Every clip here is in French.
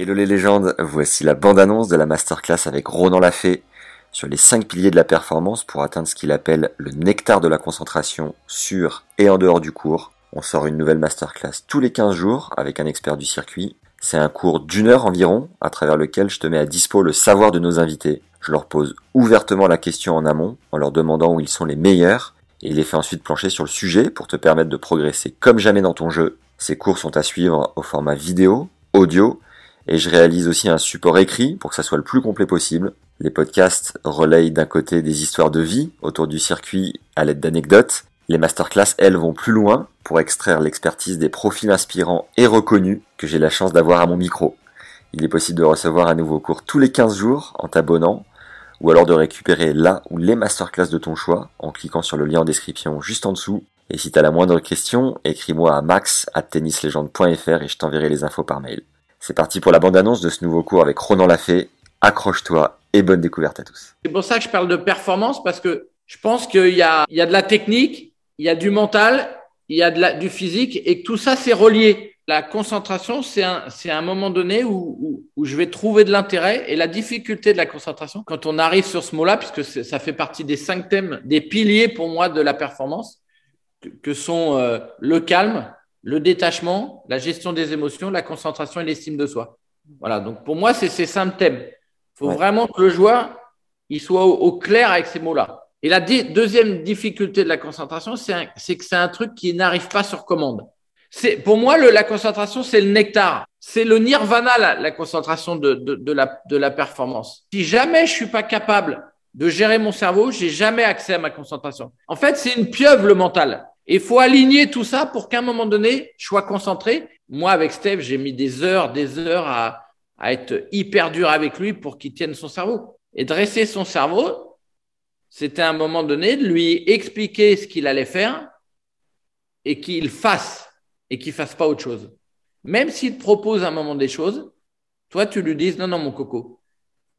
Hello les légendes, voici la bande-annonce de la masterclass avec Ronan Lafay sur les 5 piliers de la performance pour atteindre ce qu'il appelle le nectar de la concentration sur et en dehors du cours. On sort une nouvelle masterclass tous les 15 jours avec un expert du circuit. C'est un cours d'une heure environ à travers lequel je te mets à dispo le savoir de nos invités. Je leur pose ouvertement la question en amont en leur demandant où ils sont les meilleurs et les fais ensuite plancher sur le sujet pour te permettre de progresser comme jamais dans ton jeu. Ces cours sont à suivre au format vidéo, audio et je réalise aussi un support écrit pour que ça soit le plus complet possible. Les podcasts relayent d'un côté des histoires de vie autour du circuit à l'aide d'anecdotes. Les masterclass, elles, vont plus loin pour extraire l'expertise des profils inspirants et reconnus que j'ai la chance d'avoir à mon micro. Il est possible de recevoir un nouveau cours tous les 15 jours en t'abonnant ou alors de récupérer là ou les masterclass de ton choix en cliquant sur le lien en description juste en dessous. Et si tu as la moindre question, écris-moi à max at tennislegende.fr et je t'enverrai les infos par mail. C'est parti pour la bande-annonce de ce nouveau cours avec Ronan Lafay. Accroche-toi et bonne découverte à tous. C'est pour ça que je parle de performance parce que je pense qu'il y a, il y a de la technique, il y a du mental, il y a de la, du physique et que tout ça c'est relié. La concentration, c'est un, c'est un moment donné où, où, je vais trouver de l'intérêt et la difficulté de la concentration. Quand on arrive sur ce mot-là, puisque ça fait partie des cinq thèmes, des piliers pour moi de la performance, que, que sont euh, le calme, le détachement, la gestion des émotions, la concentration et l'estime de soi. Voilà. Donc pour moi, c'est ces cinq thèmes. Il faut Ouais. vraiment que le joueur il soit au, au clair avec ces mots-là. Et la deuxième difficulté de la concentration, c'est que c'est un truc qui n'arrive pas sur commande. C'est pour moi le- la concentration, c'est le nectar, c'est le nirvana la, la concentration de, de, de la, de la performance. Si jamais je suis pas capable de gérer mon cerveau, j'ai jamais accès à ma concentration. En fait, c'est une pieuvre le mental. Et il faut aligner tout ça pour qu'à un moment donné, je sois concentré. Moi, avec Steve, j'ai mis des heures, des heures à, être hyper dur avec lui pour qu'il tienne son cerveau. Et dresser son cerveau, c'était à un moment donné de lui expliquer ce qu'il allait faire et qu'il fasse et qu'il fasse pas autre chose. Même s'il te propose un moment des choses, toi, tu lui dises non, non, mon coco,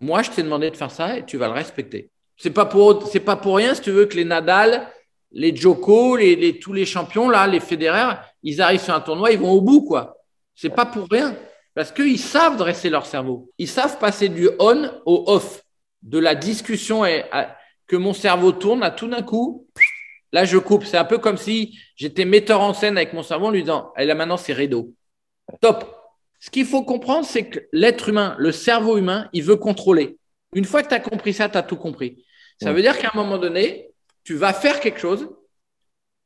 moi, je t'ai demandé de faire ça et tu vas le respecter. C'est pas pour, c'est pas pour rien, si tu veux, que les Nadal, les Djoko, les, les- tous les champions, là, les Federer, ils arrivent sur un tournoi, ils vont au bout, quoi. C'est pas pour rien. Parce qu'ils savent dresser leur cerveau. Ils savent passer du on au off, de la discussion et à- que mon cerveau tourne à tout d'un coup. Là, je coupe. C'est un peu comme si j'étais metteur en scène avec mon cerveau en lui disant, et là maintenant, c'est rideau. Top. Ce qu'il faut comprendre, c'est que l'être humain, le cerveau humain, il veut contrôler. Une fois que tu as compris ça, tu as tout compris. Ça veut dire qu'à un moment donné, tu vas faire quelque chose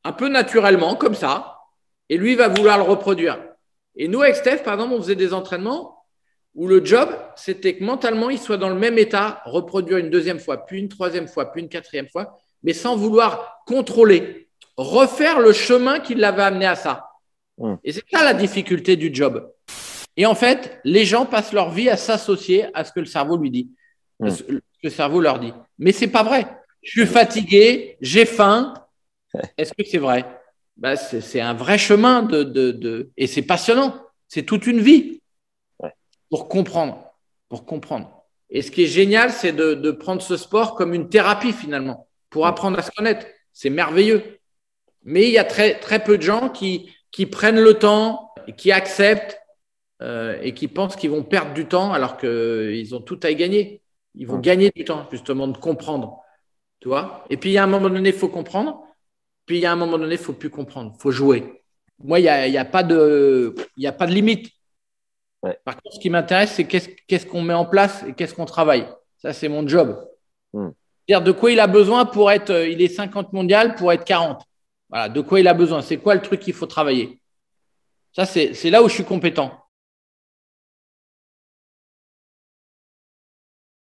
un peu naturellement, comme ça, et lui va vouloir le reproduire. Et nous, avec Steph, par exemple, on faisait des entraînements où le job, c'était que mentalement, il soit dans le même état, reproduire une deuxième fois, puis une troisième fois, puis une quatrième fois, mais sans vouloir contrôler, refaire le chemin qui l'avait amené à ça. Mm. Et c'est ça la difficulté du job. Et en fait, les gens passent leur vie à s'associer à ce que le cerveau lui dit, à ce que le cerveau leur dit. Mais c'est pas vrai. Je suis fatigué, j'ai faim. Est-ce que c'est vrai? Bah, c'est, un vrai chemin de, de, de... et c'est passionnant. C'est toute une vie Ouais. pour comprendre, pour comprendre. Et ce qui est génial, c'est de, de prendre ce sport comme une thérapie finalement pour apprendre à se connaître. C'est merveilleux. Mais il y a très très peu de gens qui qui prennent le temps, et qui acceptent euh, et qui pensent qu'ils vont perdre du temps alors qu'ils ont tout à y gagner. Ils vont Ouais. gagner du temps justement de comprendre, tu vois? Et puis il y a un moment donné, il faut comprendre. Puis il y a un moment donné, il faut plus comprendre, il faut jouer. Moi, il n'y a, y a, pas de- y a pas de limite. Ouais. Par contre, ce qui m'intéresse, c'est qu'est-ce qu'on met en place et qu'est-ce qu'on travaille. Ça, c'est mon job. Mm. C'est-à-dire de quoi il a besoin pour être, euh, il est 50 mondial pour être 40. Voilà, de quoi il a besoin. C'est quoi le truc qu'il faut travailler? Ça, c'est là où je suis compétent.